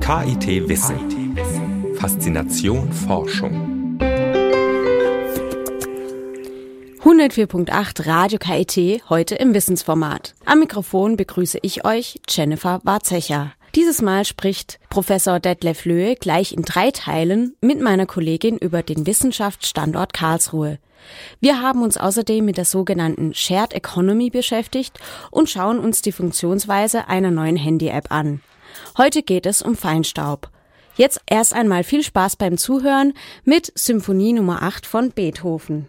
KIT Wissen. Faszination Forschung. 104.8 Radio KIT, heute im Wissensformat. Am Mikrofon begrüße ich euch, Jennifer Warzecher. Dieses Mal spricht Professor Detlef Löhe gleich in drei Teilen mit meiner Kollegin über den Wissenschaftsstandort Karlsruhe. Wir haben uns außerdem mit der sogenannten Shared Economy beschäftigt und schauen uns die Funktionsweise einer neuen Handy-App an. Heute geht es um Feinstaub. Jetzt erst einmal viel Spaß beim Zuhören mit Symphonie Nummer 8 von Beethoven.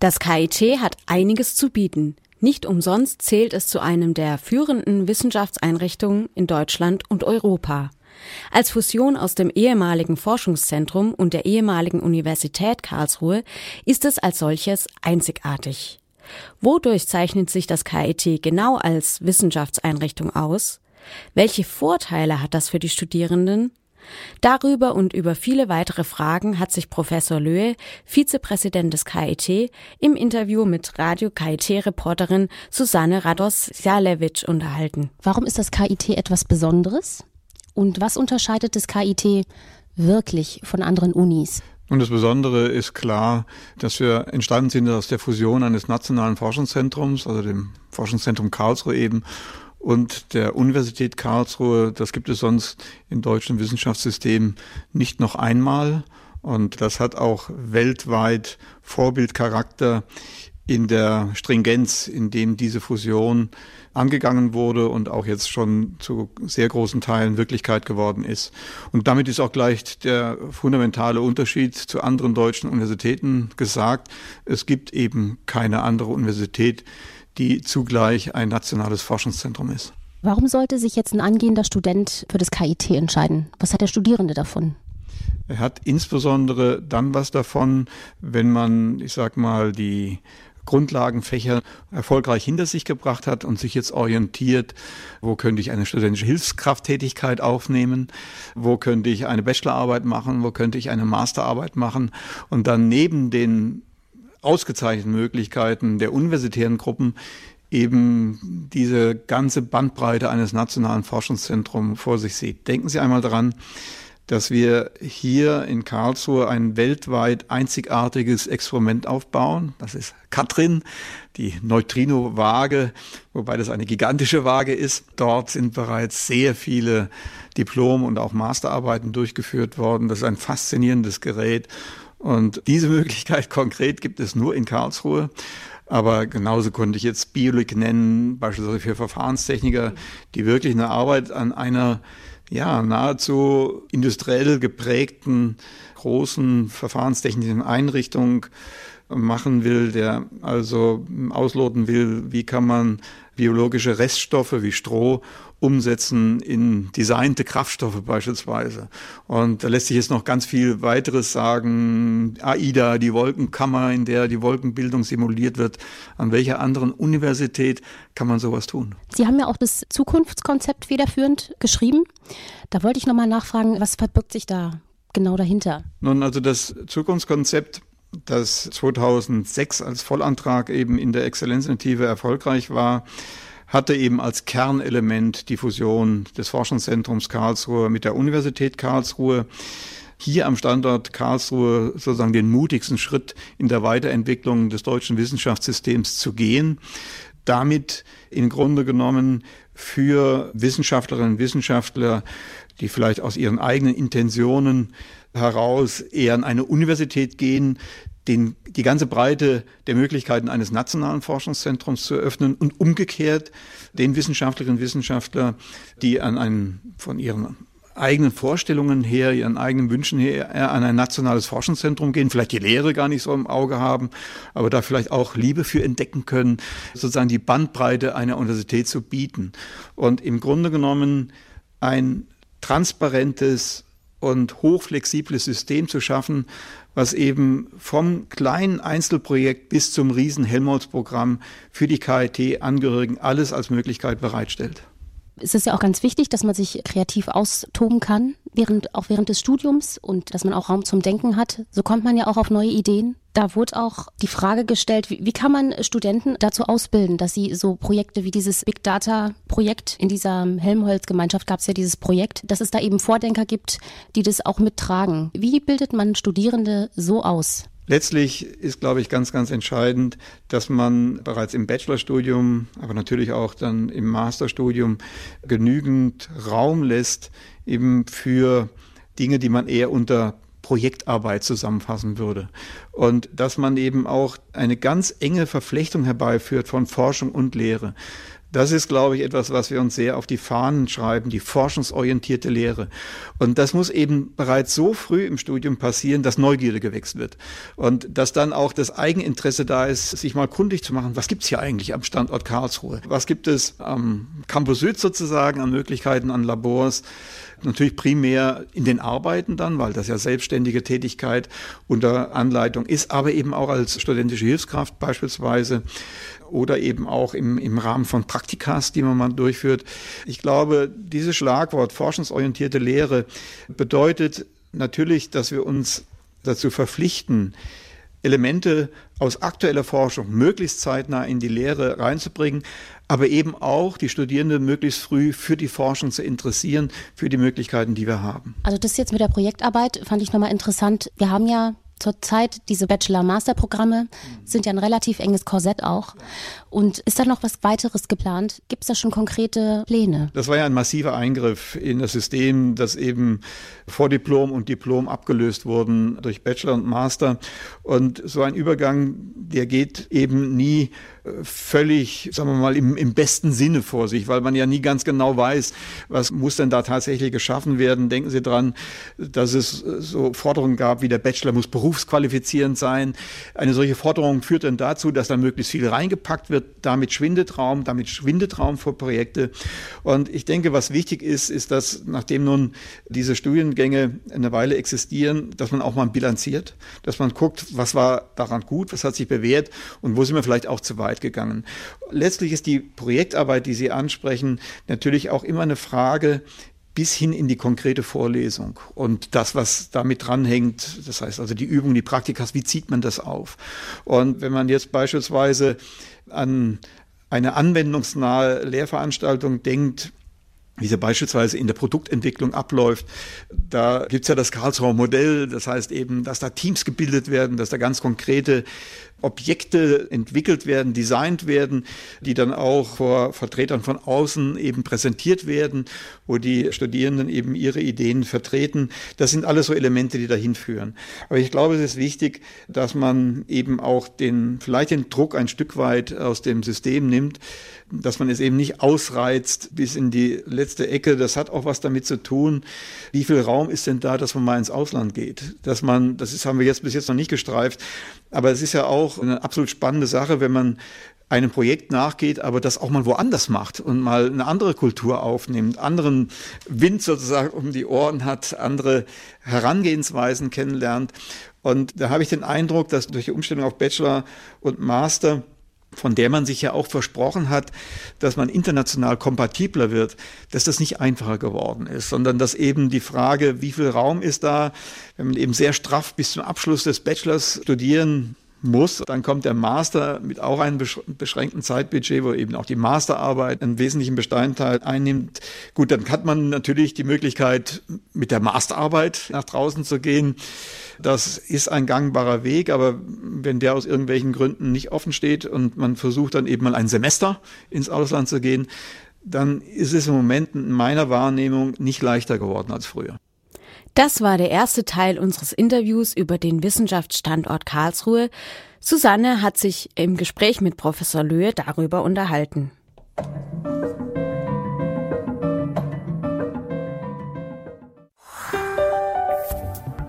Das KIT hat einiges zu bieten. Nicht umsonst zählt es zu einem der führenden Wissenschaftseinrichtungen in Deutschland und Europa. Als Fusion aus dem ehemaligen Forschungszentrum und der ehemaligen Universität Karlsruhe ist es als solches einzigartig. Wodurch zeichnet sich das KIT genau als Wissenschaftseinrichtung aus? Welche Vorteile hat das für die Studierenden? Darüber und über viele weitere Fragen hat sich Professor Löhe, Vizepräsident des KIT, im Interview mit Radio KIT-Reporterin Susanne Rados-Jalewitsch unterhalten. Warum ist das KIT etwas Besonderes? Und was unterscheidet das KIT wirklich von anderen Unis? Und das Besondere ist klar, dass wir entstanden sind aus der Fusion eines nationalen Forschungszentrums, also dem Forschungszentrum Karlsruhe eben, und der Universität Karlsruhe. Das gibt es sonst im deutschen Wissenschaftssystem nicht noch einmal. Und das hat auch weltweit Vorbildcharakter in der Stringenz, in dem diese Fusion angegangen wurde und auch jetzt schon zu sehr großen Teilen Wirklichkeit geworden ist. Und damit ist auch gleich der fundamentale Unterschied zu anderen deutschen Universitäten gesagt. Es gibt eben keine andere Universität, die zugleich ein nationales Forschungszentrum ist. Warum sollte sich jetzt ein angehender Student für das KIT entscheiden? Was hat der Studierende davon? Er hat insbesondere dann was davon, wenn man, ich sag mal, die Grundlagenfächer erfolgreich hinter sich gebracht hat und sich jetzt orientiert, wo könnte ich eine studentische Hilfskrafttätigkeit aufnehmen, wo könnte ich eine Bachelorarbeit machen, wo könnte ich eine Masterarbeit machen und dann neben den ausgezeichneten Möglichkeiten der universitären Gruppen eben diese ganze Bandbreite eines nationalen Forschungszentrums vor sich sieht. Denken Sie einmal daran, dass wir hier in Karlsruhe ein weltweit einzigartiges Experiment aufbauen. Das ist Katrin, die Neutrino-Waage, wobei das eine gigantische Waage ist. Dort sind bereits sehr viele Diplom- und auch Masterarbeiten durchgeführt worden. Das ist ein faszinierendes Gerät und diese Möglichkeit konkret gibt es nur in Karlsruhe. Aber genauso konnte ich jetzt Biolik nennen, beispielsweise für Verfahrenstechniker, die wirklich eine Arbeit an einer ja, nahezu industriell geprägten großen verfahrenstechnischen Einrichtung machen will, der also ausloten will, wie kann man biologische Reststoffe wie Stroh umsetzen in designte Kraftstoffe beispielsweise. Und da lässt sich jetzt noch ganz viel weiteres sagen. AIDA, die Wolkenkammer, in der die Wolkenbildung simuliert wird. An welcher anderen Universität kann man sowas tun? Sie haben ja auch das Zukunftskonzept federführend geschrieben. Da wollte ich nochmal nachfragen, was verbirgt sich da genau dahinter? Nun, also das Zukunftskonzept das 2006 als Vollantrag eben in der Exzellenzinitiative erfolgreich war, hatte eben als Kernelement die Fusion des Forschungszentrums Karlsruhe mit der Universität Karlsruhe hier am Standort Karlsruhe sozusagen den mutigsten Schritt in der Weiterentwicklung des deutschen Wissenschaftssystems zu gehen. Damit im Grunde genommen für Wissenschaftlerinnen und Wissenschaftler, die vielleicht aus ihren eigenen Intentionen heraus eher an eine Universität gehen, den, die ganze Breite der Möglichkeiten eines nationalen Forschungszentrums zu eröffnen und umgekehrt den Wissenschaftlerinnen und Wissenschaftler, die an ein, von ihren eigenen Vorstellungen her, ihren eigenen Wünschen her an ein nationales Forschungszentrum gehen, vielleicht die Lehre gar nicht so im Auge haben, aber da vielleicht auch Liebe für entdecken können, sozusagen die Bandbreite einer Universität zu bieten. Und im Grunde genommen ein transparentes und hochflexibles System zu schaffen, was eben vom kleinen Einzelprojekt bis zum riesen Helmholtz-Programm für die KIT-Angehörigen alles als Möglichkeit bereitstellt. Es ist ja auch ganz wichtig, dass man sich kreativ austoben kann, während, auch während des Studiums und dass man auch Raum zum Denken hat. So kommt man ja auch auf neue Ideen. Da wurde auch die Frage gestellt, wie, wie kann man Studenten dazu ausbilden, dass sie so Projekte wie dieses Big Data Projekt in dieser Helmholtz-Gemeinschaft gab es ja dieses Projekt, dass es da eben Vordenker gibt, die das auch mittragen. Wie bildet man Studierende so aus? Letztlich ist, glaube ich, ganz, ganz entscheidend, dass man bereits im Bachelorstudium, aber natürlich auch dann im Masterstudium genügend Raum lässt eben für Dinge, die man eher unter Projektarbeit zusammenfassen würde. Und dass man eben auch eine ganz enge Verflechtung herbeiführt von Forschung und Lehre. Das ist, glaube ich, etwas, was wir uns sehr auf die Fahnen schreiben, die forschungsorientierte Lehre. Und das muss eben bereits so früh im Studium passieren, dass Neugierde gewächst wird. Und dass dann auch das Eigeninteresse da ist, sich mal kundig zu machen, was gibt's hier eigentlich am Standort Karlsruhe? Was gibt es am Campus Süd sozusagen an Möglichkeiten, an Labors? Natürlich primär in den Arbeiten dann, weil das ja selbstständige Tätigkeit unter Anleitung ist, aber eben auch als studentische Hilfskraft beispielsweise oder eben auch im, im Rahmen von Praktikas, die man mal durchführt. Ich glaube, dieses Schlagwort forschungsorientierte Lehre bedeutet natürlich, dass wir uns dazu verpflichten, Elemente aus aktueller Forschung möglichst zeitnah in die Lehre reinzubringen, aber eben auch die Studierenden möglichst früh für die Forschung zu interessieren, für die Möglichkeiten, die wir haben. Also das jetzt mit der Projektarbeit fand ich nochmal interessant. Wir haben ja zurzeit diese Bachelor-Master-Programme sind ja ein relativ enges Korsett auch. Und ist da noch was weiteres geplant? Gibt es da schon konkrete Pläne? Das war ja ein massiver Eingriff in das System, dass eben Vordiplom und Diplom abgelöst wurden durch Bachelor und Master. Und so ein Übergang, der geht eben nie völlig, sagen wir mal, im, im besten Sinne vor sich, weil man ja nie ganz genau weiß, was muss denn da tatsächlich geschaffen werden. Denken Sie dran, dass es so Forderungen gab, wie der Bachelor muss berufsqualifizierend sein. Eine solche Forderung führt dann dazu, dass dann möglichst viel reingepackt wird. Damit schwindet Raum, damit schwindet Raum für Projekte. Und ich denke, was wichtig ist, ist, dass nachdem nun diese Studiengänge eine Weile existieren, dass man auch mal bilanziert, dass man guckt, was war daran gut, was hat sich bewährt und wo sind wir vielleicht auch zu weit gegangen. Letztlich ist die Projektarbeit, die Sie ansprechen, natürlich auch immer eine Frage, bis hin in die konkrete Vorlesung. Und das, was damit dranhängt, das heißt also die Übung, die Praktikas, wie zieht man das auf? Und wenn man jetzt beispielsweise an eine anwendungsnahe Lehrveranstaltung denkt, wie sie beispielsweise in der Produktentwicklung abläuft. Da gibt's ja das Karlsruher Modell, das heißt eben, dass da Teams gebildet werden, dass da ganz konkrete Objekte entwickelt werden, designt werden, die dann auch vor Vertretern von außen eben präsentiert werden, wo die Studierenden eben ihre Ideen vertreten. Das sind alles so Elemente, die dahin führen. Aber ich glaube, es ist wichtig, dass man eben auch den, vielleicht den Druck ein Stück weit aus dem System nimmt, dass man es eben nicht ausreizt bis in die letzte Ecke. Das hat auch was damit zu tun, wie viel Raum ist denn da, dass man mal ins Ausland geht. Dass man, das ist, haben wir jetzt bis jetzt noch nicht gestreift, aber es ist ja auch eine absolut spannende Sache, wenn man einem Projekt nachgeht, aber das auch mal woanders macht und mal eine andere Kultur aufnimmt, anderen Wind sozusagen um die Ohren hat, andere Herangehensweisen kennenlernt. Und da habe ich den Eindruck, dass durch die Umstellung auf Bachelor und Master von der man sich ja auch versprochen hat, dass man international kompatibler wird, dass das nicht einfacher geworden ist, sondern dass eben die Frage, wie viel Raum ist da, wenn man eben sehr straff bis zum Abschluss des Bachelors studieren muss. Dann kommt der Master mit auch einem beschränkten Zeitbudget, wo eben auch die Masterarbeit einen wesentlichen Bestandteil einnimmt. Gut, dann hat man natürlich die Möglichkeit, mit der Masterarbeit nach draußen zu gehen. Das ist ein gangbarer Weg, aber wenn der aus irgendwelchen Gründen nicht offen steht und man versucht dann eben mal ein Semester ins Ausland zu gehen, dann ist es im Moment in meiner Wahrnehmung nicht leichter geworden als früher. Das war der erste Teil unseres Interviews über den Wissenschaftsstandort Karlsruhe. Susanne hat sich im Gespräch mit Professor Löhe darüber unterhalten.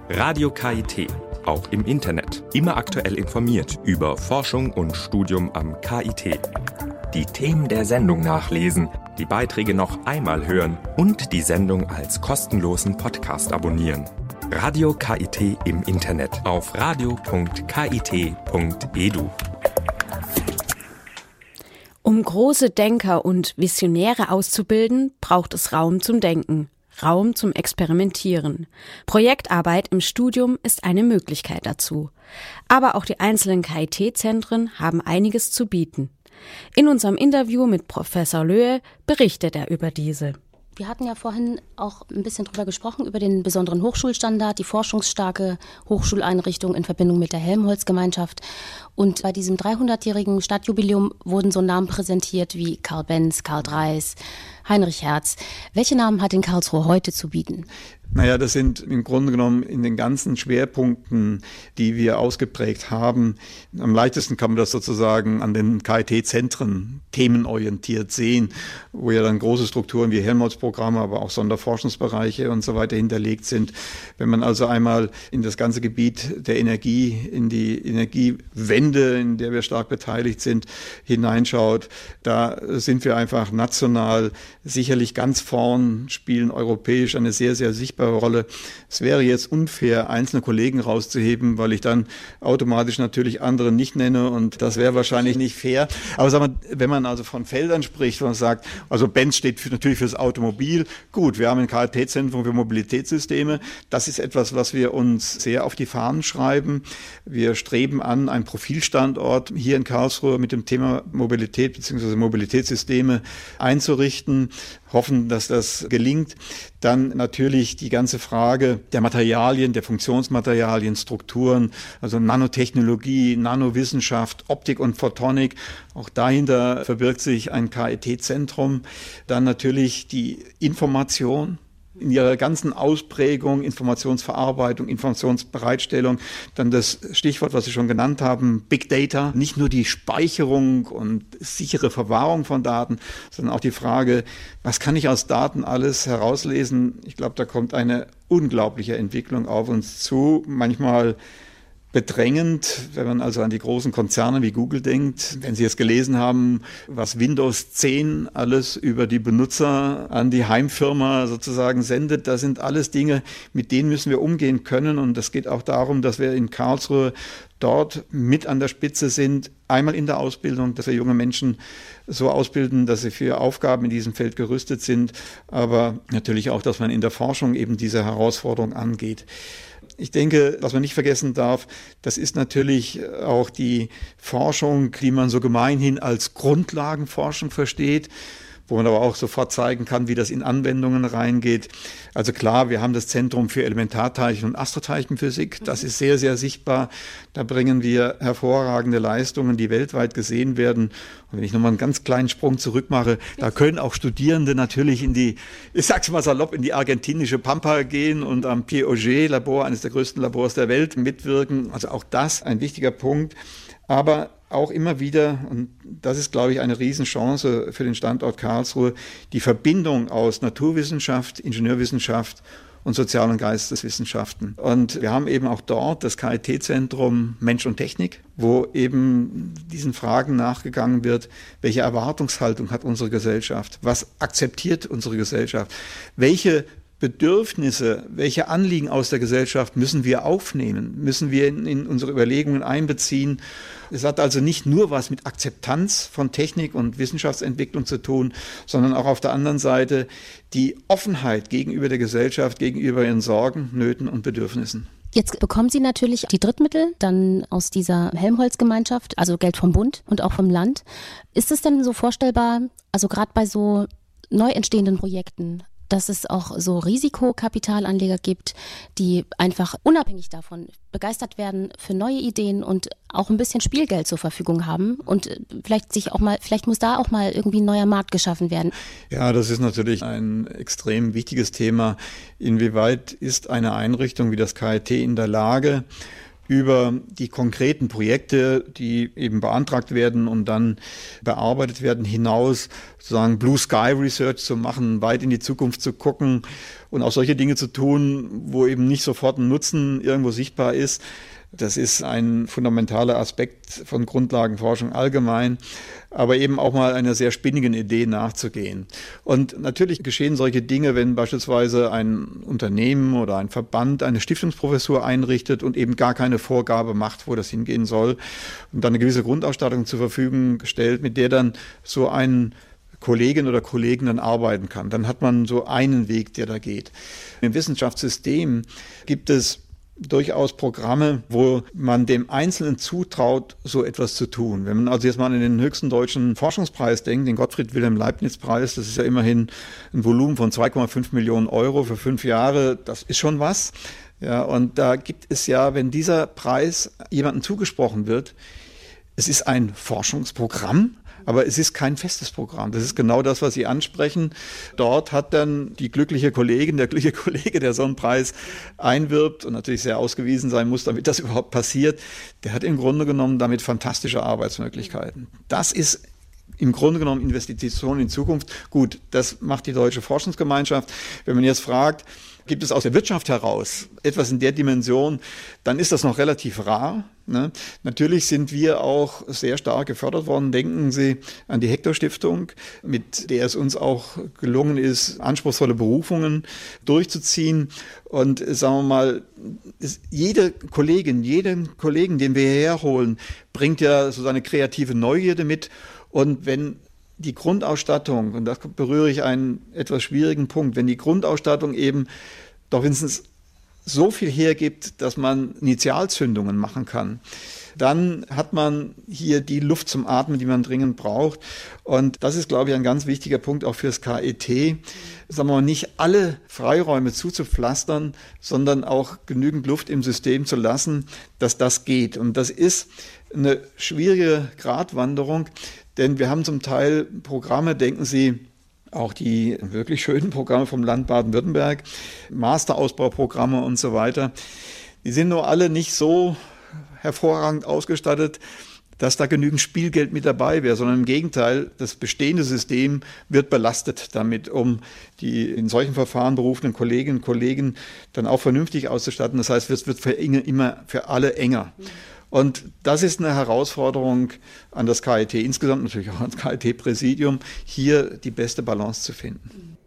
Radio KIT, auch im Internet. Immer aktuell informiert über Forschung und Studium am KIT. Die Themen der Sendung nachlesen, die Beiträge noch einmal hören und die Sendung als kostenlosen Podcast abonnieren. Radio KIT im Internet auf radio.kit.edu. Um große Denker und Visionäre auszubilden, braucht es Raum zum Denken, Raum zum Experimentieren. Projektarbeit im Studium ist eine Möglichkeit dazu. Aber auch die einzelnen KIT-Zentren haben einiges zu bieten. In unserem Interview mit Professor Löhe berichtet er über diese. Wir hatten ja vorhin auch ein bisschen drüber gesprochen, über den besonderen Hochschulstandard, die forschungsstarke Hochschuleinrichtung in Verbindung mit der Helmholtz-Gemeinschaft. Und bei diesem 300-jährigen Stadtjubiläum wurden so Namen präsentiert wie Karl Benz, Karl Dreis, Heinrich Herz. Welche Namen hat in Karlsruhe heute zu bieten? Naja, das sind im Grunde genommen in den ganzen Schwerpunkten, die wir ausgeprägt haben. Am leichtesten kann man das sozusagen an den KIT-Zentren themenorientiert sehen, wo ja dann große Strukturen wie Helmholtz-Programme, aber auch Sonderforschungsbereiche und so weiter hinterlegt sind. Wenn man also einmal in das ganze Gebiet der Energie, in die Energiewende, in der wir stark beteiligt sind, hineinschaut, da sind wir einfach national sicherlich ganz vorn, spielen europäisch eine sehr, sehr sichtbare Rolle. Es wäre jetzt unfair, einzelne Kollegen rauszuheben, weil ich dann automatisch natürlich andere nicht nenne und das wäre wahrscheinlich nicht fair. Aber sagen wir, wenn man also von Feldern spricht, und sagt, also Benz steht für, natürlich fürs Automobil. Gut, wir haben ein KLT-Zentrum für Mobilitätssysteme. Das ist etwas, was wir uns sehr auf die Fahnen schreiben. Wir streben an, einen Profilstandort hier in Karlsruhe mit dem Thema Mobilität bzw. Mobilitätssysteme einzurichten hoffen, dass das gelingt. Dann natürlich die ganze Frage der Materialien, der Funktionsmaterialien, Strukturen, also Nanotechnologie, Nanowissenschaft, Optik und Photonik. Auch dahinter verbirgt sich ein KIT-Zentrum. Dann natürlich die Information, in ihrer ganzen Ausprägung, Informationsverarbeitung, Informationsbereitstellung, dann das Stichwort, was Sie schon genannt haben, Big Data, nicht nur die Speicherung und sichere Verwahrung von Daten, sondern auch die Frage, was kann ich aus Daten alles herauslesen? Ich glaube, da kommt eine unglaubliche Entwicklung auf uns zu. Manchmal bedrängend, wenn man also an die großen Konzerne wie Google denkt. Wenn Sie jetzt gelesen haben, was Windows 10 alles über die Benutzer an die Heimfirma sozusagen sendet, das sind alles Dinge, mit denen müssen wir umgehen können. Und es geht auch darum, dass wir in Karlsruhe dort mit an der Spitze sind, einmal in der Ausbildung, dass wir junge Menschen so ausbilden, dass sie für Aufgaben in diesem Feld gerüstet sind, aber natürlich auch, dass man in der Forschung eben diese Herausforderung angeht. Ich denke, was man nicht vergessen darf, das ist natürlich auch die Forschung, die man so gemeinhin als Grundlagenforschung versteht wo man aber auch sofort zeigen kann, wie das in Anwendungen reingeht. Also klar, wir haben das Zentrum für Elementarteilchen und Astroteilchenphysik. Das ist sehr, sehr sichtbar. Da bringen wir hervorragende Leistungen, die weltweit gesehen werden. Und wenn ich nochmal einen ganz kleinen Sprung zurück mache, da können auch Studierende natürlich in die, ich sag's mal salopp, in die argentinische Pampa gehen und am Pierre Auger Labor, eines der größten Labors der Welt, mitwirken. Also auch das ein wichtiger Punkt. Aber auch immer wieder, und das ist, glaube ich, eine Riesenchance für den Standort Karlsruhe, die Verbindung aus Naturwissenschaft, Ingenieurwissenschaft und Sozial- und Geisteswissenschaften. Und wir haben eben auch dort das KIT-Zentrum Mensch und Technik, wo eben diesen Fragen nachgegangen wird, welche Erwartungshaltung hat unsere Gesellschaft, was akzeptiert unsere Gesellschaft, welche Bedürfnisse, welche Anliegen aus der Gesellschaft müssen wir aufnehmen, müssen wir in, in, unsere Überlegungen einbeziehen. Es hat also nicht nur was mit Akzeptanz von Technik und Wissenschaftsentwicklung zu tun, sondern auch auf der anderen Seite die Offenheit gegenüber der Gesellschaft, gegenüber ihren Sorgen, Nöten und Bedürfnissen. Jetzt bekommen Sie natürlich die Drittmittel dann aus dieser Helmholtz-Gemeinschaft, also Geld vom Bund und auch vom Land. Ist es denn so vorstellbar, also gerade bei so neu entstehenden Projekten, dass es auch so Risikokapitalanleger gibt, die einfach unabhängig davon begeistert werden für neue Ideen und auch ein bisschen Spielgeld zur Verfügung haben und äh, vielleicht sich auch mal, vielleicht muss da auch mal irgendwie ein neuer Markt geschaffen werden. Ja, das ist natürlich ein extrem wichtiges Thema. Inwieweit ist eine Einrichtung wie das KIT in der Lage, über die konkreten Projekte, die eben beantragt werden und dann bearbeitet werden, hinaus sozusagen Blue Sky Research zu machen, weit in die Zukunft zu gucken und auch solche Dinge zu tun, wo eben nicht sofort ein Nutzen irgendwo sichtbar ist. Das ist ein fundamentaler Aspekt von Grundlagenforschung allgemein, aber eben auch mal einer sehr spinnigen Idee nachzugehen. Und natürlich geschehen solche Dinge, wenn beispielsweise ein Unternehmen oder ein Verband eine Stiftungsprofessur einrichtet und eben gar keine Vorgabe macht, wo das hingehen soll und dann eine gewisse Grundausstattung zur Verfügung stellt, mit der dann so ein Kollegin oder Kollegen dann arbeiten kann. Dann hat man so einen Weg, der da geht. Im Wissenschaftssystem gibt es durchaus Programme, wo man dem Einzelnen zutraut, so etwas zu tun. Wenn man also jetzt mal an den höchsten deutschen Forschungspreis denkt, den Gottfried Wilhelm Leibniz Preis, das ist ja immerhin ein Volumen von 2,5 Millionen Euro für fünf Jahre, das ist schon was. Ja, und da gibt es ja, wenn dieser Preis jemandem zugesprochen wird, es ist ein Forschungsprogramm, aber es ist kein festes Programm. Das ist genau das, was Sie ansprechen. Dort hat dann die glückliche Kollegin, der glückliche Kollege, der so einen Preis einwirbt und natürlich sehr ausgewiesen sein muss, damit das überhaupt passiert, der hat im Grunde genommen damit fantastische Arbeitsmöglichkeiten. Das ist im Grunde genommen Investitionen in Zukunft. Gut, das macht die deutsche Forschungsgemeinschaft. Wenn man jetzt fragt, gibt es aus der Wirtschaft heraus etwas in der Dimension, dann ist das noch relativ rar. Ne? Natürlich sind wir auch sehr stark gefördert worden. Denken Sie an die Hector Stiftung, mit der es uns auch gelungen ist, anspruchsvolle Berufungen durchzuziehen. Und sagen wir mal, jede Kollegin, jeden Kollegen, den wir hierher holen, bringt ja so seine kreative Neugierde mit. Und wenn die Grundausstattung, und da berühre ich einen etwas schwierigen Punkt, wenn die Grundausstattung eben doch wenigstens so viel hergibt, dass man Initialzündungen machen kann, dann hat man hier die Luft zum Atmen, die man dringend braucht. Und das ist, glaube ich, ein ganz wichtiger Punkt auch fürs KIT. Sagen wir mal, nicht alle Freiräume zuzupflastern, sondern auch genügend Luft im System zu lassen, dass das geht. Und das ist eine schwierige Gratwanderung, denn wir haben zum Teil Programme, denken Sie, auch die wirklich schönen Programme vom Land Baden-Württemberg, Masterausbauprogramme und so weiter. Die sind nur alle nicht so hervorragend ausgestattet, dass da genügend Spielgeld mit dabei wäre, sondern im Gegenteil, das bestehende System wird belastet damit, um die in solchen Verfahren berufenen Kolleginnen und Kollegen dann auch vernünftig auszustatten. Das heißt, es wird für immer für alle enger. Und das ist eine Herausforderung an das KIT, insgesamt natürlich auch ans KIT-Präsidium, hier die beste Balance zu finden.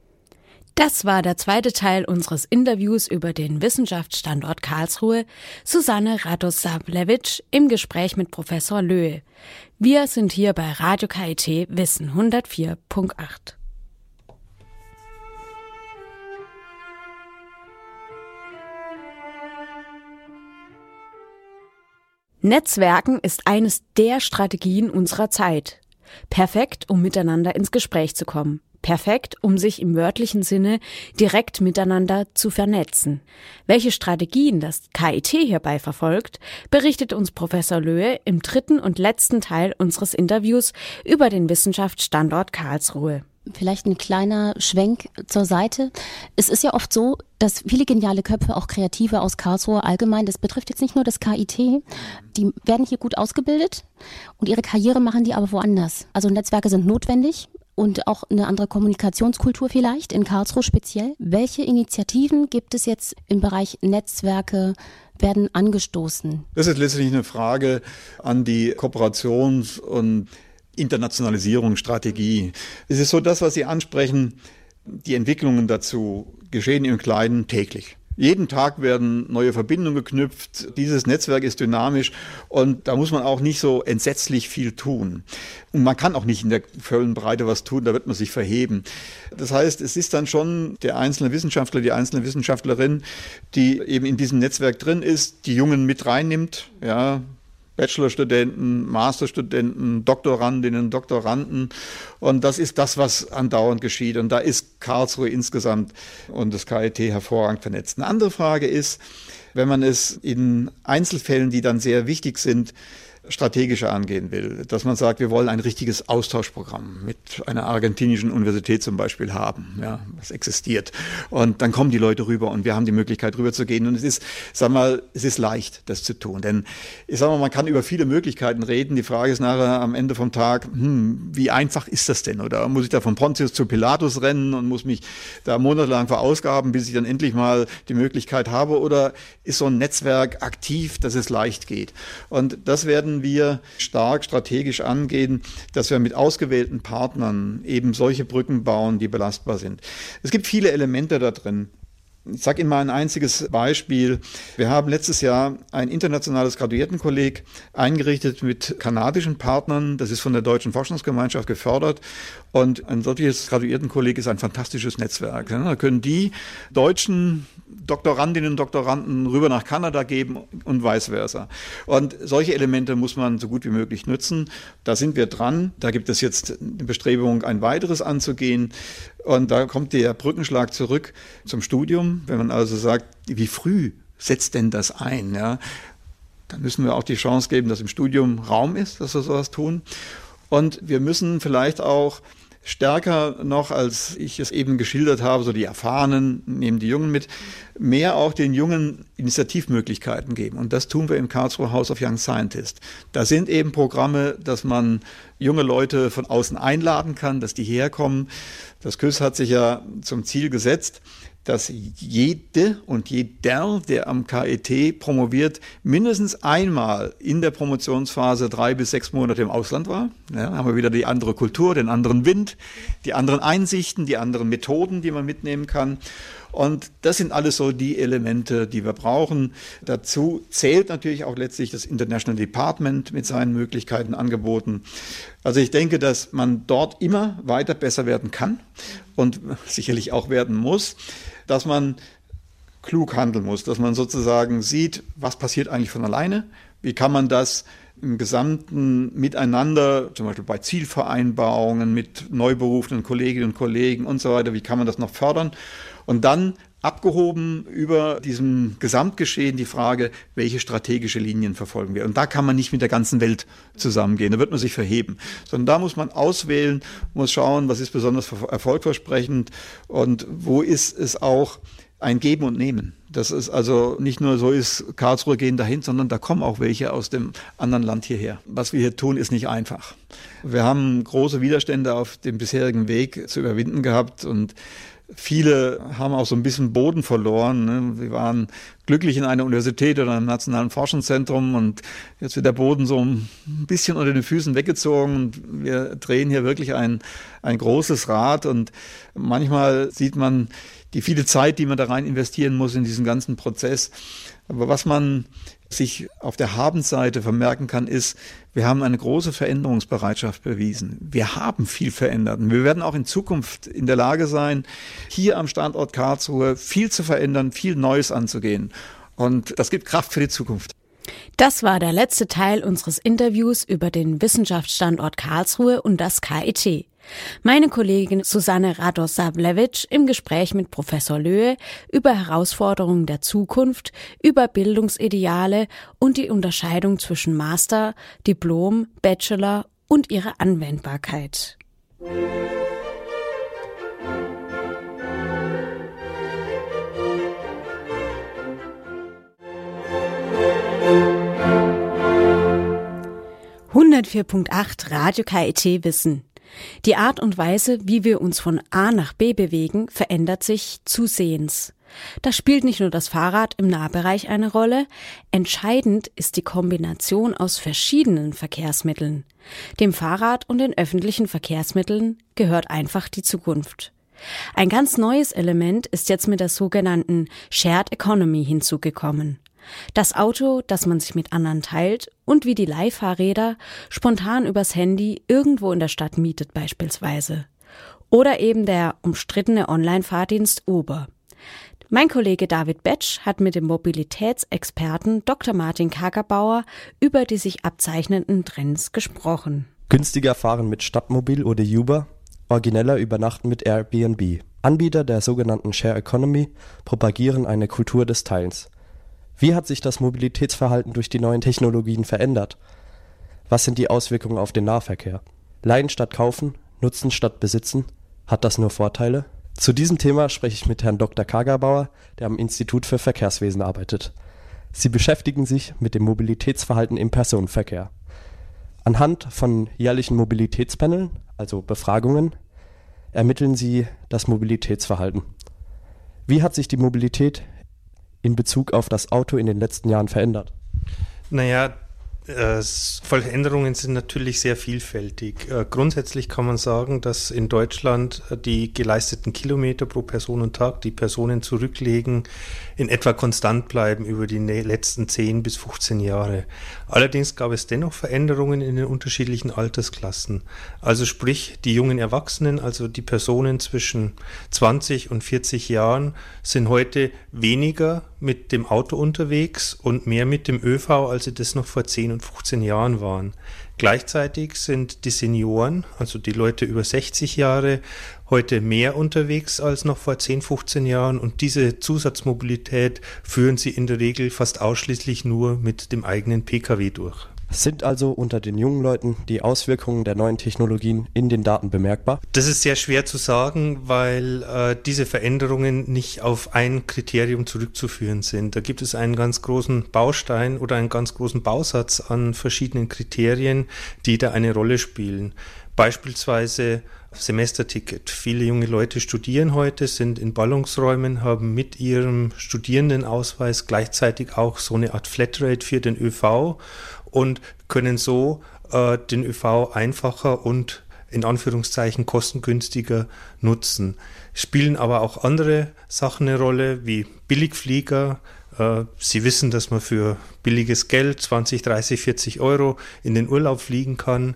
Das war der zweite Teil unseres Interviews über den Wissenschaftsstandort Karlsruhe, Susanne Radosablewitsch im Gespräch mit Professor Löhe. Wir sind hier bei Radio KIT Wissen 104.8. Netzwerken ist eines der Strategien unserer Zeit. Perfekt, um miteinander ins Gespräch zu kommen. Perfekt, um sich im wörtlichen Sinne direkt miteinander zu vernetzen. Welche Strategien das KIT hierbei verfolgt, berichtet uns Professor Löhe im dritten und letzten Teil unseres Interviews über den Wissenschaftsstandort Karlsruhe. Vielleicht ein kleiner Schwenk zur Seite. Es ist ja oft so, dass viele geniale Köpfe, auch Kreative aus Karlsruhe allgemein, das betrifft jetzt nicht nur das KIT, die werden hier gut ausgebildet und ihre Karriere machen die aber woanders. Also Netzwerke sind notwendig und auch eine andere Kommunikationskultur vielleicht, in Karlsruhe speziell. Welche Initiativen gibt es jetzt im Bereich Netzwerke, werden angestoßen? Das ist letztlich eine Frage an die Kooperations- und Internationalisierungsstrategie. Es ist so das, was Sie ansprechen, die Entwicklungen dazu geschehen im Kleinen täglich. Jeden Tag werden neue Verbindungen geknüpft. Dieses Netzwerk ist dynamisch und da muss man auch nicht so entsetzlich viel tun. Und man kann auch nicht in der vollen Breite was tun, da wird man sich verheben. Das heißt, es ist dann schon der einzelne Wissenschaftler, die einzelne Wissenschaftlerin, die eben in diesem Netzwerk drin ist, die Jungen mit reinnimmt, ja, Bachelorstudenten, Masterstudenten, Doktorandinnen, Doktoranden. Und das ist das, was andauernd geschieht. Und da ist Karlsruhe insgesamt und das KIT hervorragend vernetzt. Eine andere Frage ist, wenn man es in Einzelfällen, die dann sehr wichtig sind, strategischer angehen will, dass man sagt, wir wollen ein richtiges Austauschprogramm mit einer argentinischen Universität zum Beispiel haben, ja, was existiert. Und dann kommen die Leute rüber und wir haben die Möglichkeit rüber zu gehen. Und es ist, sag mal, es ist leicht, das zu tun. Denn ich sag mal, man kann über viele Möglichkeiten reden. Die Frage ist nachher am Ende vom Tag, hm, wie einfach ist das denn? Oder muss ich da von Pontius zu Pilatus rennen und muss mich da monatelang verausgaben, bis ich dann endlich mal die Möglichkeit habe? Oder ist so ein Netzwerk aktiv, dass es leicht geht? Und das werden wir stark strategisch angehen, dass wir mit ausgewählten Partnern eben solche Brücken bauen, die belastbar sind. Es gibt viele Elemente da drin. Ich sage Ihnen mal ein einziges Beispiel. Wir haben letztes Jahr ein internationales Graduiertenkolleg eingerichtet mit kanadischen Partnern. Das ist von der Deutschen Forschungsgemeinschaft gefördert. Und ein solches Graduiertenkolleg ist ein fantastisches Netzwerk. Da können die deutschen Doktorandinnen und Doktoranden rüber nach Kanada geben und vice versa. Und solche Elemente muss man so gut wie möglich nutzen. Da sind wir dran. Da gibt es jetzt eine Bestrebung, ein weiteres anzugehen. Und da kommt der Brückenschlag zurück zum Studium. Wenn man also sagt, wie früh setzt denn das ein? Ja? Dann müssen wir auch die Chance geben, dass im Studium Raum ist, dass wir sowas tun. Und wir müssen vielleicht auch stärker noch, als ich es eben geschildert habe, so die Erfahrenen nehmen die Jungen mit, mehr auch den Jungen Initiativmöglichkeiten geben. Und das tun wir im Karlsruhe House of Young Scientists. Da sind eben Programme, dass man junge Leute von außen einladen kann, dass die herkommen. Das KÜS hat sich ja zum Ziel gesetzt, dass jede und jeder, der am KIT promoviert, mindestens einmal in der Promotionsphase drei bis sechs Monate im Ausland war. Ja, haben wir wieder die andere Kultur, den anderen Wind, die anderen Einsichten, die anderen Methoden, die man mitnehmen kann. Und das sind alles so die Elemente, die wir brauchen. Dazu zählt natürlich auch letztlich das International Department mit seinen Möglichkeiten, Angeboten. Also ich denke, dass man dort immer weiter besser werden kann und sicherlich auch werden muss dass man klug handeln muss, dass man sozusagen sieht, was passiert eigentlich von alleine, wie kann man das im gesamten Miteinander, zum Beispiel bei Zielvereinbarungen mit neu berufenen Kolleginnen und Kollegen und so weiter, wie kann man das noch fördern? Und dann abgehoben über diesem Gesamtgeschehen die Frage, welche strategische Linien verfolgen wir. Und da kann man nicht mit der ganzen Welt zusammengehen, da wird man sich verheben, sondern da muss man auswählen, muss schauen, was ist besonders erfolgversprechend und wo ist es auch ein Geben und Nehmen. Das ist also nicht nur so ist, Karlsruhe gehen dahin, sondern da kommen auch welche aus dem anderen Land hierher. Was wir hier tun, ist nicht einfach. Wir haben große Widerstände auf dem bisherigen Weg zu überwinden gehabt und Viele haben auch so ein bisschen Boden verloren. Ne? Wir waren glücklich in einer Universität oder einem nationalen Forschungszentrum und jetzt wird der Boden so ein bisschen unter den Füßen weggezogen und wir drehen hier wirklich ein, ein großes Rad und manchmal sieht man die viele Zeit, die man da rein investieren muss in diesen ganzen Prozess. Aber was man sich auf der Habenseite vermerken kann, ist, wir haben eine große Veränderungsbereitschaft bewiesen. Wir haben viel verändert. Und wir werden auch in Zukunft in der Lage sein, hier am Standort Karlsruhe viel zu verändern, viel Neues anzugehen. Und das gibt Kraft für die Zukunft. Das war der letzte Teil unseres Interviews über den Wissenschaftsstandort Karlsruhe und das KIT. Meine Kollegin Susanne Radosablewitsch im Gespräch mit Professor Löhe über Herausforderungen der Zukunft, über Bildungsideale und die Unterscheidung zwischen Master, Diplom, Bachelor und ihre Anwendbarkeit. »104.8 Radio KIT Wissen«. Die Art und Weise, wie wir uns von A nach B bewegen, verändert sich zusehends. Da spielt nicht nur das Fahrrad im Nahbereich eine Rolle, entscheidend ist die Kombination aus verschiedenen Verkehrsmitteln. Dem Fahrrad und den öffentlichen Verkehrsmitteln gehört einfach die Zukunft. Ein ganz neues Element ist jetzt mit der sogenannten Shared Economy hinzugekommen. Das Auto, das man sich mit anderen teilt und wie die Leihfahrräder spontan übers Handy irgendwo in der Stadt mietet beispielsweise. Oder eben der umstrittene Online-Fahrdienst Uber. Mein Kollege David Betsch hat mit dem Mobilitätsexperten Dr. Martin Kagerbauer über die sich abzeichnenden Trends gesprochen. Günstiger fahren mit Stadtmobil oder Uber, origineller übernachten mit Airbnb. Anbieter der sogenannten Share Economy propagieren eine Kultur des Teilens. Wie hat sich das Mobilitätsverhalten durch die neuen Technologien verändert? Was sind die Auswirkungen auf den Nahverkehr? Leihen statt kaufen, nutzen statt besitzen, hat das nur Vorteile? Zu diesem Thema spreche ich mit Herrn Dr. Kagerbauer, der am Institut für Verkehrswesen arbeitet. Sie beschäftigen sich mit dem Mobilitätsverhalten im Personenverkehr. Anhand von jährlichen Mobilitätspaneln, also Befragungen, ermitteln sie das Mobilitätsverhalten. Wie hat sich die Mobilität in Bezug auf das Auto in den letzten Jahren verändert? Naja, äh, Veränderungen sind natürlich sehr vielfältig. Äh, grundsätzlich kann man sagen, dass in Deutschland äh, die geleisteten Kilometer pro Person und Tag, die Personen zurücklegen, in etwa konstant bleiben über die letzten 10 bis 15 Jahre. Allerdings gab es dennoch Veränderungen in den unterschiedlichen Altersklassen. Also sprich, die jungen Erwachsenen, also die Personen zwischen 20 und 40 Jahren, sind heute weniger mit dem Auto unterwegs und mehr mit dem ÖV, als sie das noch vor 10 und 15 Jahren waren. Gleichzeitig sind die Senioren, also die Leute über 60 Jahre, heute mehr unterwegs als noch vor 10, 15 Jahren und diese Zusatzmobilität führen sie in der Regel fast ausschließlich nur mit dem eigenen Pkw durch. Sind also unter den jungen Leuten die Auswirkungen der neuen Technologien in den Daten bemerkbar? Das ist sehr schwer zu sagen, weil äh, diese Veränderungen nicht auf ein Kriterium zurückzuführen sind. Da gibt es einen ganz großen Baustein oder einen ganz großen Bausatz an verschiedenen Kriterien, die da eine Rolle spielen. Beispielsweise Semesterticket. Viele junge Leute studieren heute, sind in Ballungsräumen, haben mit ihrem Studierendenausweis gleichzeitig auch so eine Art Flatrate für den ÖV und können so äh, den ÖV einfacher und in Anführungszeichen kostengünstiger nutzen. Spielen aber auch andere Sachen eine Rolle, wie Billigflieger. Äh, Sie wissen, dass man für billiges Geld 20, 30, 40 Euro in den Urlaub fliegen kann.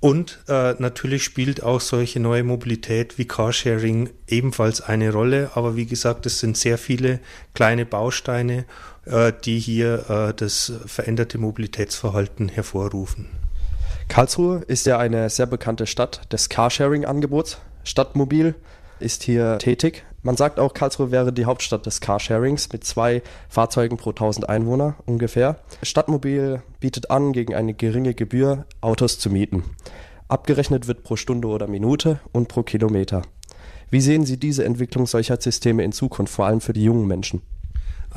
Und äh, natürlich spielt auch solche neue Mobilität wie Carsharing ebenfalls eine Rolle. Aber wie gesagt, es sind sehr viele kleine Bausteine die hier äh, das veränderte Mobilitätsverhalten hervorrufen. Karlsruhe ist ja eine sehr bekannte Stadt des Carsharing-Angebots. Stadtmobil ist hier tätig. Man sagt auch, Karlsruhe wäre die Hauptstadt des Carsharings mit zwei Fahrzeugen pro 1000 Einwohner ungefähr. Stadtmobil bietet an, gegen eine geringe Gebühr Autos zu mieten. Abgerechnet wird pro Stunde oder Minute und pro Kilometer. Wie sehen Sie diese Entwicklung solcher Systeme in Zukunft, vor allem für die jungen Menschen?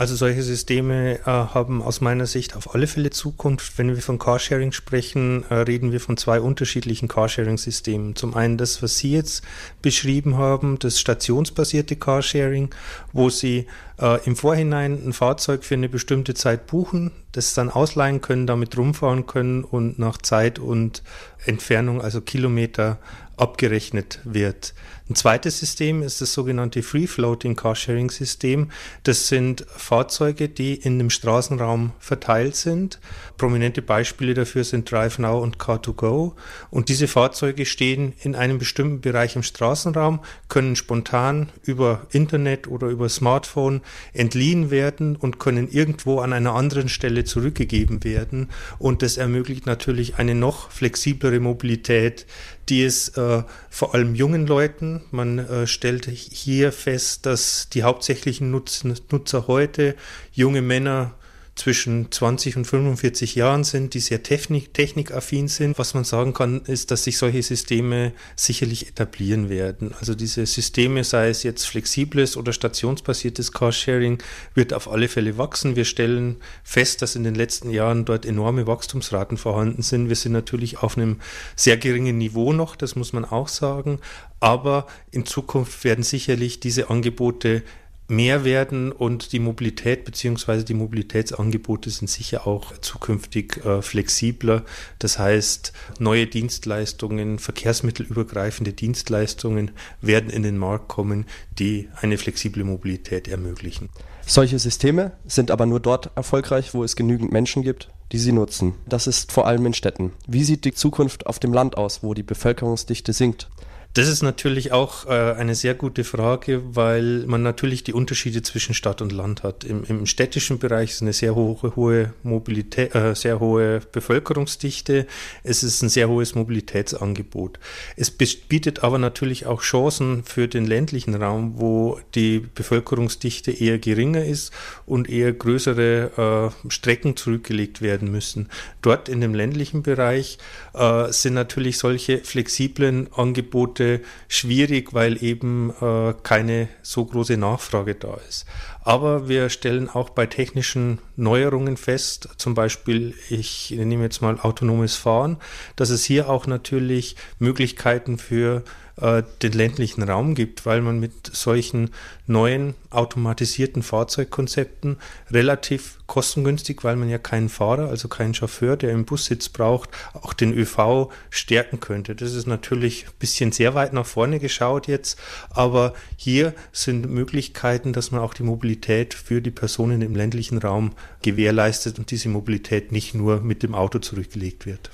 Also solche Systeme äh, haben aus meiner Sicht auf alle Fälle Zukunft. Wenn wir von Carsharing sprechen, äh, reden wir von zwei unterschiedlichen Carsharing-Systemen. Zum einen das, was Sie jetzt beschrieben haben, das stationsbasierte Carsharing, wo Sie äh, im Vorhinein ein Fahrzeug für eine bestimmte Zeit buchen, das dann ausleihen können, damit rumfahren können und nach Zeit und Entfernung, also Kilometer, abgerechnet wird. Ein zweites System ist das sogenannte Free Floating Carsharing System. Das sind Fahrzeuge, die in dem Straßenraum verteilt sind. Prominente Beispiele dafür sind DriveNow und Car2Go. Und diese Fahrzeuge stehen in einem bestimmten Bereich im Straßenraum, können spontan über Internet oder über Smartphone entliehen werden und können irgendwo an einer anderen Stelle zurückgegeben werden. Und das ermöglicht natürlich eine noch flexiblere Mobilität, die es äh, vor allem jungen Leuten man äh, stellt hier fest, dass die hauptsächlichen Nutz Nutzer heute junge Männer zwischen 20 und 45 Jahren sind, die sehr technik, technikaffin sind. Was man sagen kann, ist, dass sich solche Systeme sicherlich etablieren werden. Also diese Systeme, sei es jetzt flexibles oder stationsbasiertes Carsharing, wird auf alle Fälle wachsen. Wir stellen fest, dass in den letzten Jahren dort enorme Wachstumsraten vorhanden sind. Wir sind natürlich auf einem sehr geringen Niveau noch, das muss man auch sagen. Aber in Zukunft werden sicherlich diese Angebote mehr werden und die Mobilität bzw. die Mobilitätsangebote sind sicher auch zukünftig äh, flexibler. Das heißt, neue Dienstleistungen, verkehrsmittelübergreifende Dienstleistungen werden in den Markt kommen, die eine flexible Mobilität ermöglichen. Solche Systeme sind aber nur dort erfolgreich, wo es genügend Menschen gibt, die sie nutzen. Das ist vor allem in Städten. Wie sieht die Zukunft auf dem Land aus, wo die Bevölkerungsdichte sinkt? Das ist natürlich auch äh, eine sehr gute Frage, weil man natürlich die Unterschiede zwischen Stadt und Land hat. Im, im städtischen Bereich ist eine sehr hohe, hohe Mobilität, äh, sehr hohe Bevölkerungsdichte. Es ist ein sehr hohes Mobilitätsangebot. Es bietet aber natürlich auch Chancen für den ländlichen Raum, wo die Bevölkerungsdichte eher geringer ist und eher größere äh, Strecken zurückgelegt werden müssen. Dort in dem ländlichen Bereich äh, sind natürlich solche flexiblen Angebote Produkte schwierig, weil eben äh, keine so große Nachfrage da ist. Aber wir stellen auch bei technischen Neuerungen fest, zum Beispiel, ich nehme jetzt mal autonomes Fahren, dass es hier auch natürlich Möglichkeiten für äh, den ländlichen Raum gibt, weil man mit solchen neuen automatisierten Fahrzeugkonzepten relativ kostengünstig, weil man ja keinen Fahrer, also keinen Chauffeur, der im Bussitz braucht, auch den ÖV stärken könnte. Das ist natürlich ein bisschen sehr weit nach vorne geschaut jetzt, aber hier sind Möglichkeiten, dass man auch die Mobilität für die Personen im ländlichen Raum gewährleistet und diese Mobilität nicht nur mit dem Auto zurückgelegt wird.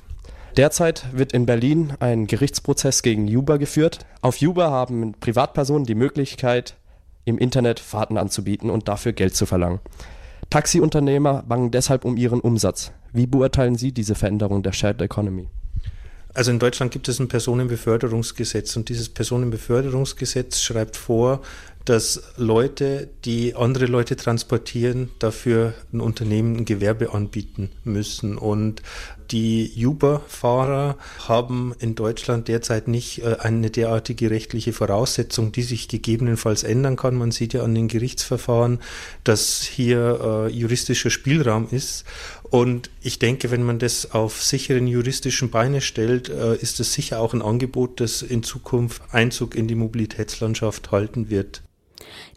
Derzeit wird in Berlin ein Gerichtsprozess gegen Uber geführt. Auf Uber haben Privatpersonen die Möglichkeit, im Internet Fahrten anzubieten und dafür Geld zu verlangen. Taxiunternehmer bangen deshalb um ihren Umsatz. Wie beurteilen Sie diese Veränderung der Shared Economy? Also in Deutschland gibt es ein Personenbeförderungsgesetz und dieses Personenbeförderungsgesetz schreibt vor, dass Leute, die andere Leute transportieren, dafür ein Unternehmen ein Gewerbe anbieten müssen. Und die Uber-Fahrer haben in Deutschland derzeit nicht äh, eine derartige rechtliche Voraussetzung, die sich gegebenenfalls ändern kann. Man sieht ja an den Gerichtsverfahren, dass hier äh, juristischer Spielraum ist. Und ich denke, wenn man das auf sicheren juristischen Beine stellt, äh, ist es sicher auch ein Angebot, das in Zukunft Einzug in die Mobilitätslandschaft halten wird.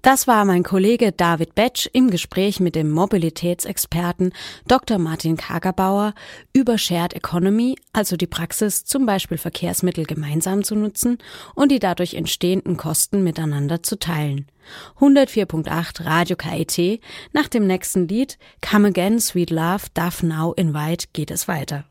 Das war mein Kollege David Betsch im Gespräch mit dem Mobilitätsexperten Dr. Martin Kagerbauer über Shared Economy, also die Praxis, zum Beispiel Verkehrsmittel gemeinsam zu nutzen und die dadurch entstehenden Kosten miteinander zu teilen. 104.8 Radio KIT. Nach dem nächsten Lied Come Again, Sweet Love, Darf Now Invite geht es weiter.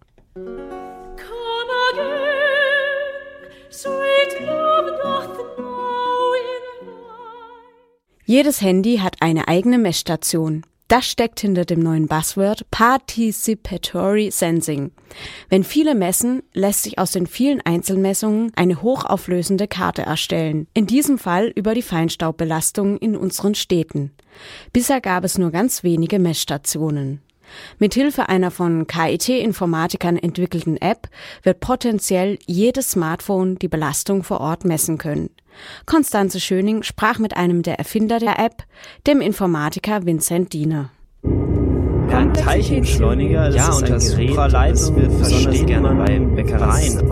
Jedes Handy hat eine eigene Messstation. Das steckt hinter dem neuen Buzzword Participatory Sensing. Wenn viele messen, lässt sich aus den vielen Einzelmessungen eine hochauflösende Karte erstellen. In diesem Fall über die Feinstaubbelastung in unseren Städten. Bisher gab es nur ganz wenige Messstationen. Mithilfe einer von KIT-Informatikern entwickelten App wird potenziell jedes Smartphone die Belastung vor Ort messen können. Konstanze Schöning sprach mit einem der Erfinder der App, dem Informatiker Vincent Diener. ein Teilchenbeschleuniger, das ja, ist und das Gerät, das wird besonders gerne bei Bäckereien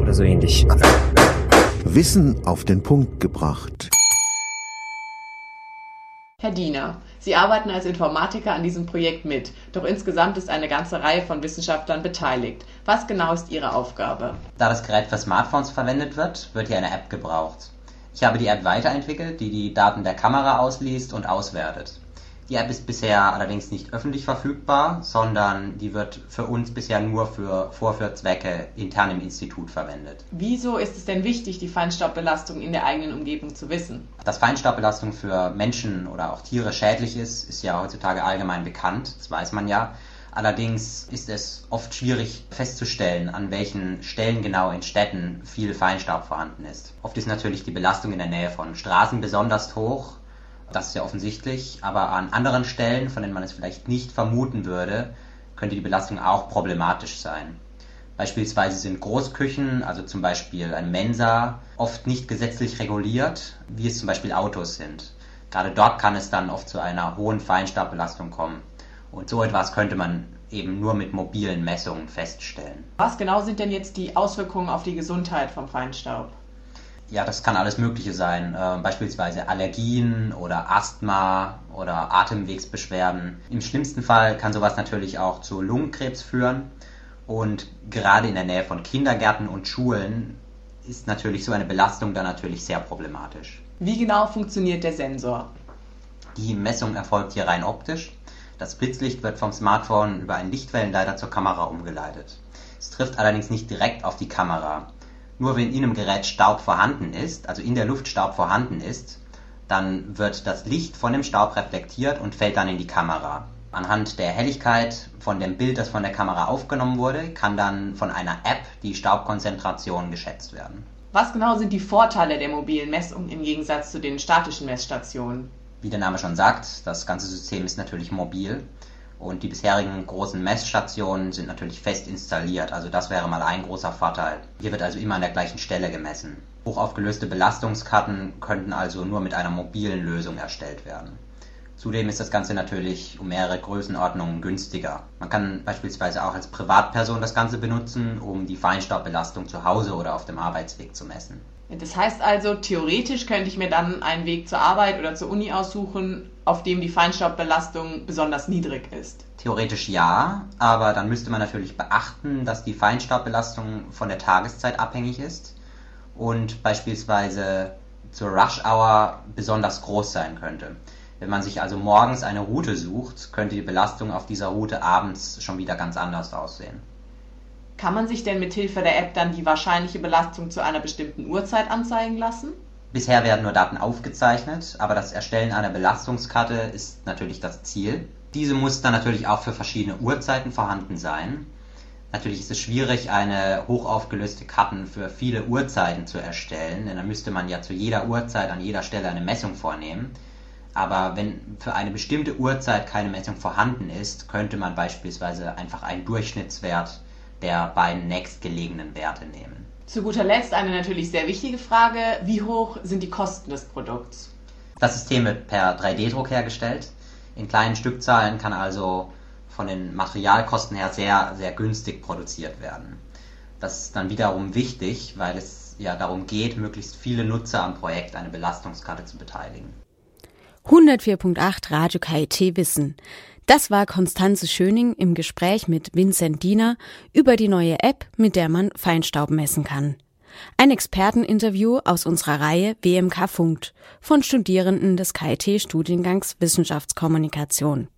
oder so ähnlich. Wissen auf den Punkt gebracht. Herr Diener, Sie arbeiten als Informatiker an diesem Projekt mit, doch insgesamt ist eine ganze Reihe von Wissenschaftlern beteiligt. Was genau ist Ihre Aufgabe? Da das Gerät für Smartphones verwendet wird, wird hier eine App gebraucht. Ich habe die App weiterentwickelt, die die Daten der Kamera ausliest und auswertet. Die App ist bisher allerdings nicht öffentlich verfügbar, sondern die wird für uns bisher nur für Vorführzwecke intern im Institut verwendet. Wieso ist es denn wichtig, die Feinstaubbelastung in der eigenen Umgebung zu wissen? Dass Feinstaubbelastung für Menschen oder auch Tiere schädlich ist, ist ja heutzutage allgemein bekannt, das weiß man ja. Allerdings ist es oft schwierig festzustellen, an welchen Stellen genau in Städten viel Feinstaub vorhanden ist. Oft ist natürlich die Belastung in der Nähe von Straßen besonders hoch, das ist ja offensichtlich, aber an anderen Stellen, von denen man es vielleicht nicht vermuten würde, könnte die Belastung auch problematisch sein. Beispielsweise sind Großküchen, also zum Beispiel eine Mensa, oft nicht gesetzlich reguliert, wie es zum Beispiel Autos sind. Gerade dort kann es dann oft zu einer hohen Feinstaubbelastung kommen. Und so etwas könnte man eben nur mit mobilen Messungen feststellen. Was genau sind denn jetzt die Auswirkungen auf die Gesundheit vom Feinstaub? Ja, das kann alles Mögliche sein, äh, beispielsweise Allergien oder Asthma oder Atemwegsbeschwerden. Im schlimmsten Fall kann sowas natürlich auch zu Lungenkrebs führen und gerade in der Nähe von Kindergärten und Schulen ist natürlich so eine Belastung dann natürlich sehr problematisch. Wie genau funktioniert der Sensor? Die Messung erfolgt hier rein optisch. Das Blitzlicht wird vom Smartphone über einen Lichtwellenleiter zur Kamera umgeleitet. Es trifft allerdings nicht direkt auf die Kamera. Nur wenn in einem Gerät Staub vorhanden ist, also in der Luft Staub vorhanden ist, dann wird das Licht von dem Staub reflektiert und fällt dann in die Kamera. Anhand der Helligkeit von dem Bild, das von der Kamera aufgenommen wurde, kann dann von einer App die Staubkonzentration geschätzt werden. Was genau sind die Vorteile der mobilen Messung im Gegensatz zu den statischen Messstationen? Wie der Name schon sagt, das ganze System ist natürlich mobil und die bisherigen großen Messstationen sind natürlich fest installiert. Also das wäre mal ein großer Vorteil. Hier wird also immer an der gleichen Stelle gemessen. Hochaufgelöste Belastungskarten könnten also nur mit einer mobilen Lösung erstellt werden. Zudem ist das Ganze natürlich um mehrere Größenordnungen günstiger. Man kann beispielsweise auch als Privatperson das Ganze benutzen, um die Feinstaubbelastung zu Hause oder auf dem Arbeitsweg zu messen. Das heißt also, theoretisch könnte ich mir dann einen Weg zur Arbeit oder zur Uni aussuchen, auf dem die Feinstaubbelastung besonders niedrig ist. Theoretisch ja, aber dann müsste man natürlich beachten, dass die Feinstaubbelastung von der Tageszeit abhängig ist und beispielsweise zur Rush Hour besonders groß sein könnte. Wenn man sich also morgens eine Route sucht, könnte die Belastung auf dieser Route abends schon wieder ganz anders aussehen. Kann man sich denn mit Hilfe der App dann die wahrscheinliche Belastung zu einer bestimmten Uhrzeit anzeigen lassen? Bisher werden nur Daten aufgezeichnet, aber das Erstellen einer Belastungskarte ist natürlich das Ziel. Diese muss dann natürlich auch für verschiedene Uhrzeiten vorhanden sein. Natürlich ist es schwierig, eine hochaufgelöste Karten für viele Uhrzeiten zu erstellen, denn dann müsste man ja zu jeder Uhrzeit an jeder Stelle eine Messung vornehmen. Aber wenn für eine bestimmte Uhrzeit keine Messung vorhanden ist, könnte man beispielsweise einfach einen Durchschnittswert der beiden nächstgelegenen Werte nehmen. Zu guter Letzt eine natürlich sehr wichtige Frage. Wie hoch sind die Kosten des Produkts? Das System wird per 3D-Druck hergestellt. In kleinen Stückzahlen kann also von den Materialkosten her sehr, sehr günstig produziert werden. Das ist dann wiederum wichtig, weil es ja darum geht, möglichst viele Nutzer am Projekt eine Belastungskarte zu beteiligen. 104.8 Radio KIT Wissen. Das war Konstanze Schöning im Gespräch mit Vincent Diener über die neue App, mit der man Feinstaub messen kann. Ein Experteninterview aus unserer Reihe WMK Funkt von Studierenden des KIT Studiengangs Wissenschaftskommunikation.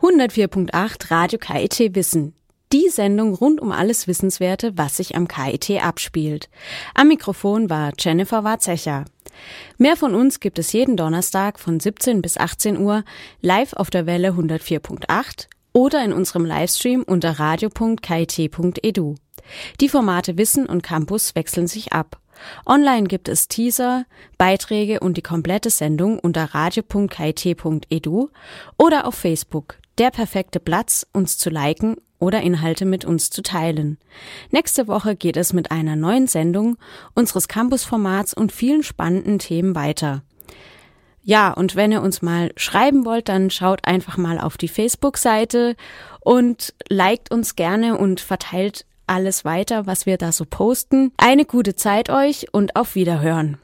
»104.8 Radio KIT Wissen die Sendung rund um alles Wissenswerte, was sich am KIT abspielt. Am Mikrofon war Jennifer Warzecher. Mehr von uns gibt es jeden Donnerstag von 17 bis 18 Uhr live auf der Welle 104.8 oder in unserem Livestream unter radio.kit.edu. Die Formate Wissen und Campus wechseln sich ab. Online gibt es Teaser, Beiträge und die komplette Sendung unter radio.kit.edu oder auf Facebook. Der perfekte Platz, uns zu liken oder Inhalte mit uns zu teilen. Nächste Woche geht es mit einer neuen Sendung unseres Campus-Formats und vielen spannenden Themen weiter. Ja, und wenn ihr uns mal schreiben wollt, dann schaut einfach mal auf die Facebook-Seite und liked uns gerne und verteilt alles weiter, was wir da so posten. Eine gute Zeit euch und auf Wiederhören.